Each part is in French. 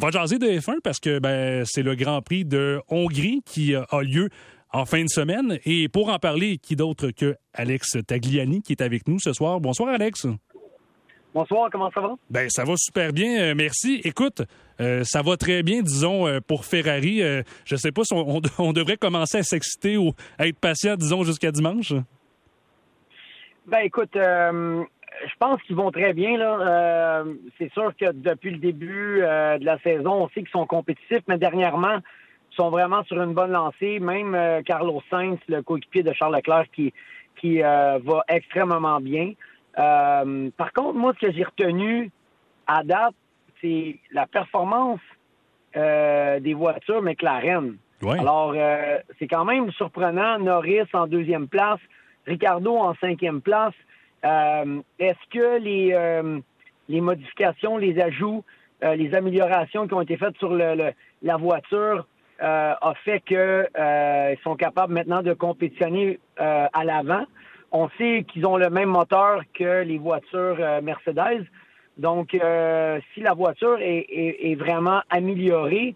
On va jaser de F1 parce que ben, c'est le Grand Prix de Hongrie qui a lieu en fin de semaine. Et pour en parler, qui d'autre que Alex Tagliani qui est avec nous ce soir? Bonsoir, Alex. Bonsoir, comment ça va? Ben, ça va super bien, euh, merci. Écoute, euh, ça va très bien, disons, euh, pour Ferrari. je sais pas si on, devrait commencer à s'exciter ou à être patient, disons, jusqu'à dimanche. Ben, écoute, je pense qu'ils vont très bien. Là. c'est sûr que depuis le début de la saison, on sait qu'ils sont compétitifs, mais dernièrement, ils sont vraiment sur une bonne lancée. Même Carlos Sainz, le coéquipier de Charles Leclerc, qui, qui va extrêmement bien. Euh, par contre, moi, ce que j'ai retenu à date, c'est la performance euh, des voitures McLaren. Alors, euh, c'est quand même surprenant. Norris en deuxième place, Ricardo en cinquième place. Est-ce que les, les modifications, les ajouts, les améliorations qui ont été faites sur le, la voiture a fait qu'ils sont capables maintenant de compétitionner à l'avant? On sait qu'ils ont le même moteur que les voitures euh, Mercedes. Donc, euh, si la voiture est, vraiment améliorée,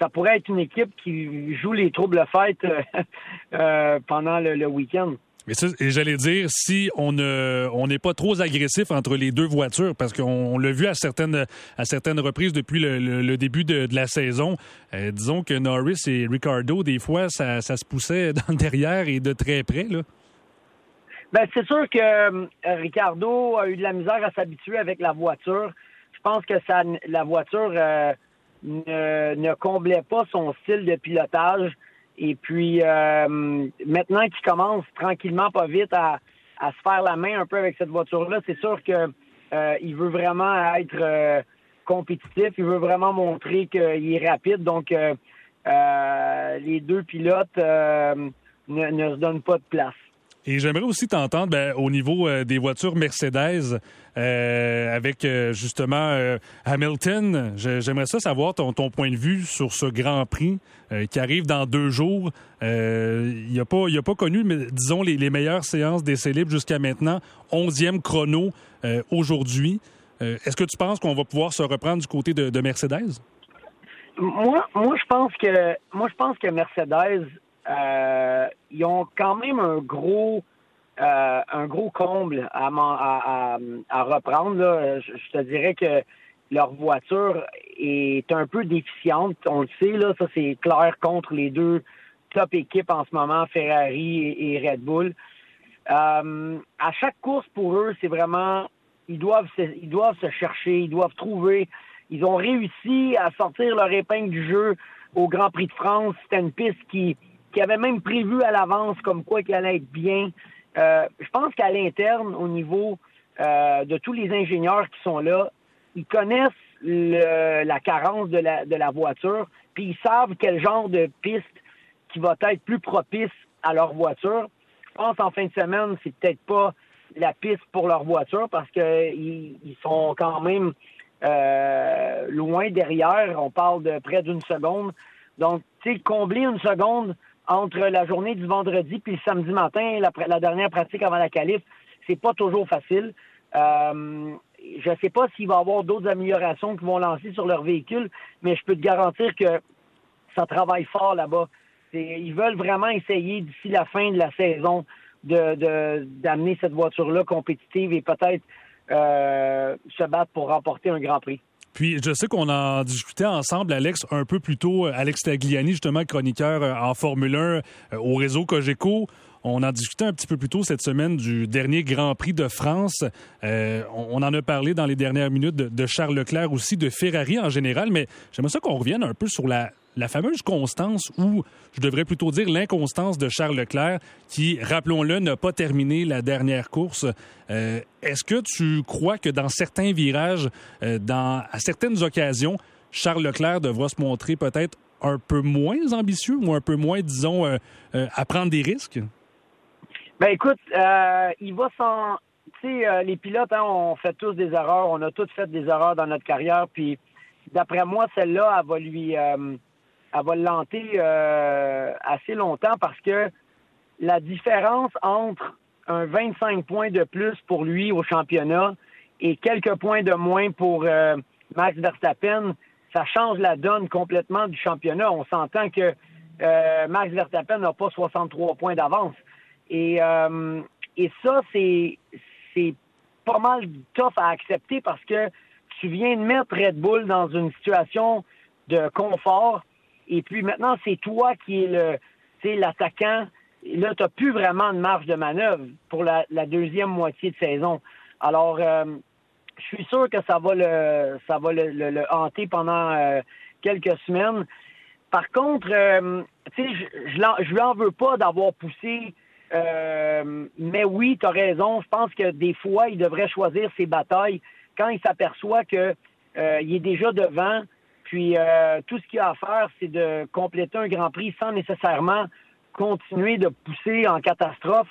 ça pourrait être une équipe qui joue les troubles fêtes euh, pendant le, week-end. Et j'allais dire, si on on n'est pas trop agressif entre les deux voitures, parce qu'on l'a vu à certaines, à certaines reprises depuis le, début de, la saison, disons que Norris et Ricardo, des fois, ça, se poussait dans derrière et de très près, là. Ben, c'est sûr que euh, Ricardo a eu de la misère à s'habituer avec la voiture. Je pense que la voiture euh, ne, comblait pas son style de pilotage. Et puis, euh, maintenant qu'il commence tranquillement, pas vite, à, se faire la main un peu avec cette voiture-là, c'est sûr que il veut vraiment être compétitif. Il veut vraiment montrer qu'il est rapide. Donc, les deux pilotes ne, ne se donnent pas de place. Et j'aimerais aussi t'entendre ben, au niveau euh, des voitures Mercedes euh, avec euh, justement Hamilton. J'aimerais ça savoir ton, point de vue sur ce Grand Prix qui arrive dans deux jours. il n'a pas, il a pas connu, mais, disons, les, meilleures séances d'essai libre jusqu'à maintenant. Onzième chrono aujourd'hui. Est-ce que tu penses qu'on va pouvoir se reprendre du côté de, de Mercedes? Moi, moi, je pense que moi, je pense que Mercedes euh, ils ont quand même un gros euh, un gros comble à, à, à, reprendre. Je, te dirais que leur voiture est un peu déficiente. On le sait, là, ça c'est clair contre les deux top équipes en ce moment, Ferrari et, Red Bull. Euh, à chaque course pour eux, c'est vraiment ils doivent se, ils doivent se chercher, ils doivent trouver. Ils ont réussi à sortir leur épingle du jeu au Grand Prix de France. C'était une piste qui qui avait même prévu à l'avance comme quoi qu'il allait être bien. Euh, je pense qu'à l'interne, au niveau euh, de tous les ingénieurs qui sont là, ils connaissent la carence de la, de la voiture, puis ils savent quel genre de piste qui va être plus propice à leur voiture. Je pense en fin de semaine, c'est peut-être pas la piste pour leur voiture parce qu'ils ils sont quand même euh, loin derrière. On parle de près d'une seconde. Donc, tu sais, combler une seconde entre la journée du vendredi puis le samedi matin, la, dernière pratique avant la qualif, c'est pas toujours facile. Euh, je ne sais pas s'il va y avoir d'autres améliorations qui vont lancer sur leur véhicule, mais je peux te garantir que ça travaille fort là-bas. Ils veulent vraiment essayer d'ici la fin de la saison de d'amener cette voiture-là compétitive et peut-être euh, se battre pour remporter un Grand Prix. Puis je sais qu'on en discutait ensemble, Alex, un peu plus tôt. Alex Tagliani, justement, chroniqueur euh, en Formule 1 euh, au réseau Cogeco. On en discutait un petit peu plus tôt cette semaine du dernier Grand Prix de France. Euh, on, en a parlé dans les dernières minutes de, de Charles Leclerc aussi, de Ferrari en général, mais j'aimerais ça qu'on revienne un peu sur la, la fameuse constance, ou je devrais plutôt dire l'inconstance de Charles Leclerc, qui, rappelons-le, n'a pas terminé la dernière course. Euh, est-ce que tu crois que dans certains virages, euh, dans, à certaines occasions, Charles Leclerc devra se montrer peut-être un peu moins ambitieux ou un peu moins, disons, euh, à prendre des risques? Ben écoute, il va s'en... Tu sais, les pilotes, hein, on fait tous des erreurs, on a tous fait des erreurs dans notre carrière, puis d'après moi, celle-là, elle va lui elle va l'anter euh, assez longtemps parce que la différence entre un 25 points de plus pour lui au championnat et quelques points de moins pour euh, Max Verstappen, ça change la donne complètement du championnat. On s'entend que euh, Max Verstappen n'a pas 63 points d'avance. Et, et ça, c'est, c'est pas mal tough à accepter parce que tu viens de mettre Red Bull dans une situation de confort. Et puis maintenant, c'est toi qui es le, l'attaquant. Là, tu n'as plus vraiment de marge de manœuvre pour la, deuxième moitié de saison. Alors, euh, je suis sûr que ça va le, ça va le, hanter pendant euh, quelques semaines. Par contre, euh, je, je, lui en veux pas d'avoir poussé. mais oui, tu as raison. Je pense que des fois, il devrait choisir ses batailles quand il s'aperçoit qu'il est déjà devant puis euh, tout ce qu'il a à faire, c'est de compléter un Grand Prix sans nécessairement continuer de pousser en catastrophe.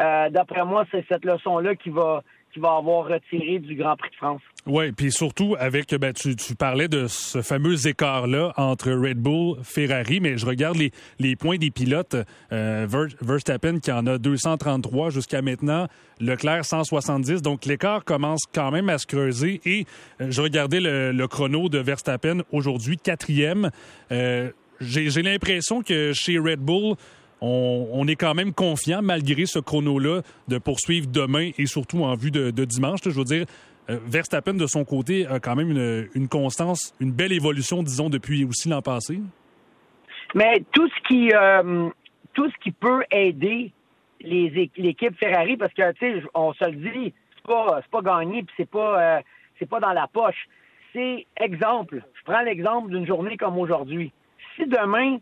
Euh, d'après moi, c'est cette leçon-là qui va va avoir retiré du Grand Prix de France. Oui, puis surtout avec, ben, tu, parlais de ce fameux écart-là entre Red Bull, Ferrari, mais je regarde les, les points des pilotes. Euh, Verstappen qui en a 233 jusqu'à maintenant, Leclerc 170, donc l'écart commence quand même à se creuser. Et euh, je regardais le, chrono de Verstappen aujourd'hui, quatrième. Euh, j'ai l'impression que chez Red Bull, on, est quand même confiant, malgré ce chrono-là, de poursuivre demain et surtout en vue de, dimanche. je veux dire, euh, Verstappen, de son côté, a quand même une, constance, une belle évolution, disons, depuis aussi l'an passé. Mais tout ce qui, euh, peut aider l'équipe Ferrari, parce que, tu sais, on se le dit, c'est pas, pas gagné, puis c'est euh, c'est pas dans la poche. C'est exemple. Je prends l'exemple d'une journée comme aujourd'hui. Si demain,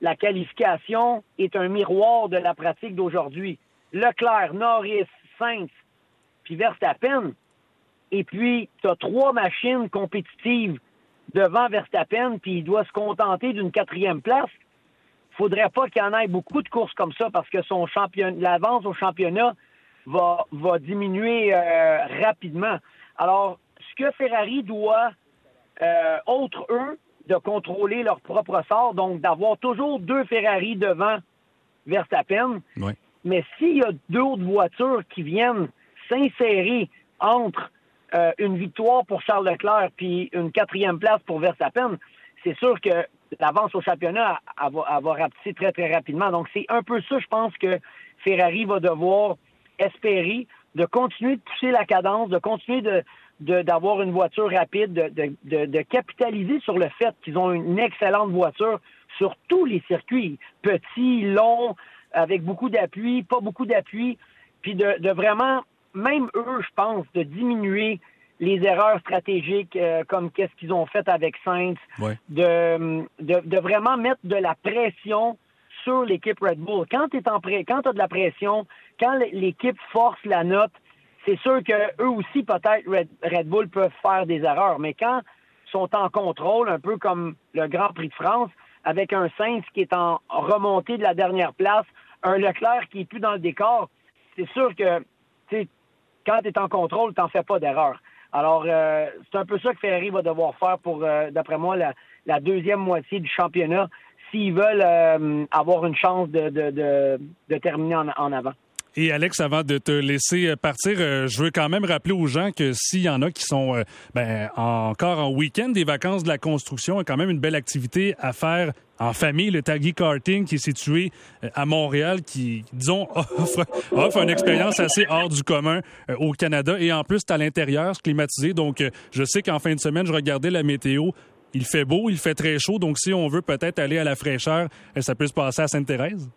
la qualification est un miroir de la pratique d'aujourd'hui. Leclerc, Norris, Sainz, puis Verstappen. Et puis, tu as trois machines compétitives devant Verstappen, puis il doit se contenter d'une quatrième place. faudrait pas qu'il y en ait beaucoup de courses comme ça parce que son champion, l'avance au championnat va, va diminuer euh, rapidement. Alors, ce que Ferrari doit, euh, autre eux, de contrôler leur propre sort, donc d'avoir toujours deux Ferrari devant Verstappen. Mais s'il y a d'autres voitures qui viennent s'insérer entre euh, une victoire pour Charles Leclerc puis une quatrième place pour Verstappen, c'est sûr que l'avance au championnat va, va rapetisser très, très rapidement. Donc, c'est un peu ça, je pense, que Ferrari va devoir espérer de continuer de pousser la cadence, de continuer de, d'avoir une voiture rapide, de, capitaliser sur le fait qu'ils ont une excellente voiture sur tous les circuits, petits, longs, avec beaucoup d'appui, pas beaucoup d'appui, puis de, vraiment, même eux, je pense, de diminuer les erreurs stratégiques euh, comme qu'est-ce qu'ils ont fait avec Sainz, de, de, vraiment mettre de la pression sur l'équipe Red Bull. Quand tu en quand as de la pression, quand l'équipe force la note, c'est sûr qu'eux aussi, peut-être, Red, Bull peuvent faire des erreurs, mais quand ils sont en contrôle, un peu comme le Grand Prix de France, avec un Sainz qui est en remontée de la dernière place, un Leclerc qui est plus dans le décor, c'est sûr que quand tu es en contrôle, tu n'en fais pas d'erreur. Alors, euh, c'est un peu ça que Ferrari va devoir faire pour, euh, d'après moi, la, deuxième moitié du championnat s'ils veulent euh, avoir une chance de, terminer en avant. Et Alex, avant de te laisser euh, partir, euh, je veux quand même rappeler aux gens que s'il y en a qui sont euh, ben, encore en week-end des vacances de la construction, il y a quand même une belle activité à faire en famille, le Taggy Karting qui est situé à Montréal, qui, disons, offre, offre une expérience assez hors du commun au Canada. Et en plus, c'est à l'intérieur, climatisé. Donc, je sais qu'en fin de semaine, je regardais la météo. Il fait beau, il fait très chaud. Donc, si on veut peut-être aller à la fraîcheur, ça peut se passer à Sainte-Thérèse.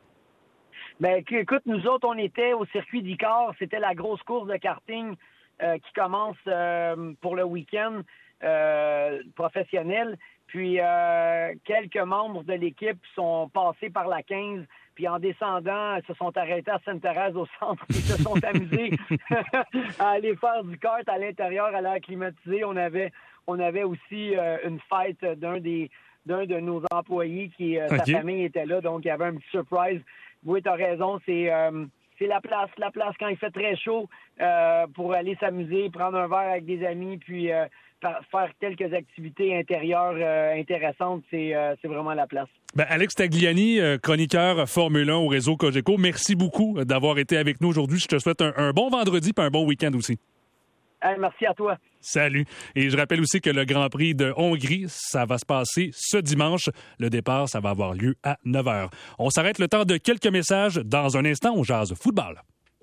Ben, écoute, nous autres, on était au circuit d'Icar. C'était la grosse course de karting euh, qui commence euh, pour le week-end euh, professionnel. Puis quelques membres de l'équipe sont passés par la 15, puis en descendant, ils se sont arrêtés à Sainte-Thérèse au centre, ils se sont amusés à aller faire du kart à l'intérieur, à l'air climatisé. On avait, on avait aussi une fête d'un des d'un de nos employés qui sa famille était là, donc il y avait un petit surprise oui, tu as raison, c'est euh, c'est la place, la place quand il fait très chaud euh, pour aller s'amuser, prendre un verre avec des amis, puis euh, faire quelques activités intérieures intéressantes, c'est vraiment la place. Ben, Alex Tagliani, chroniqueur Formule 1 au réseau Cogeco, merci beaucoup d'avoir été avec nous aujourd'hui. Je te souhaite un, bon vendredi et un bon week-end aussi. Merci à toi. Salut. Et je rappelle aussi que le Grand Prix de Hongrie, ça va se passer ce dimanche. Le départ, ça va avoir lieu à 9 h. On s'arrête le temps de quelques messages. Dans un instant, on jase football.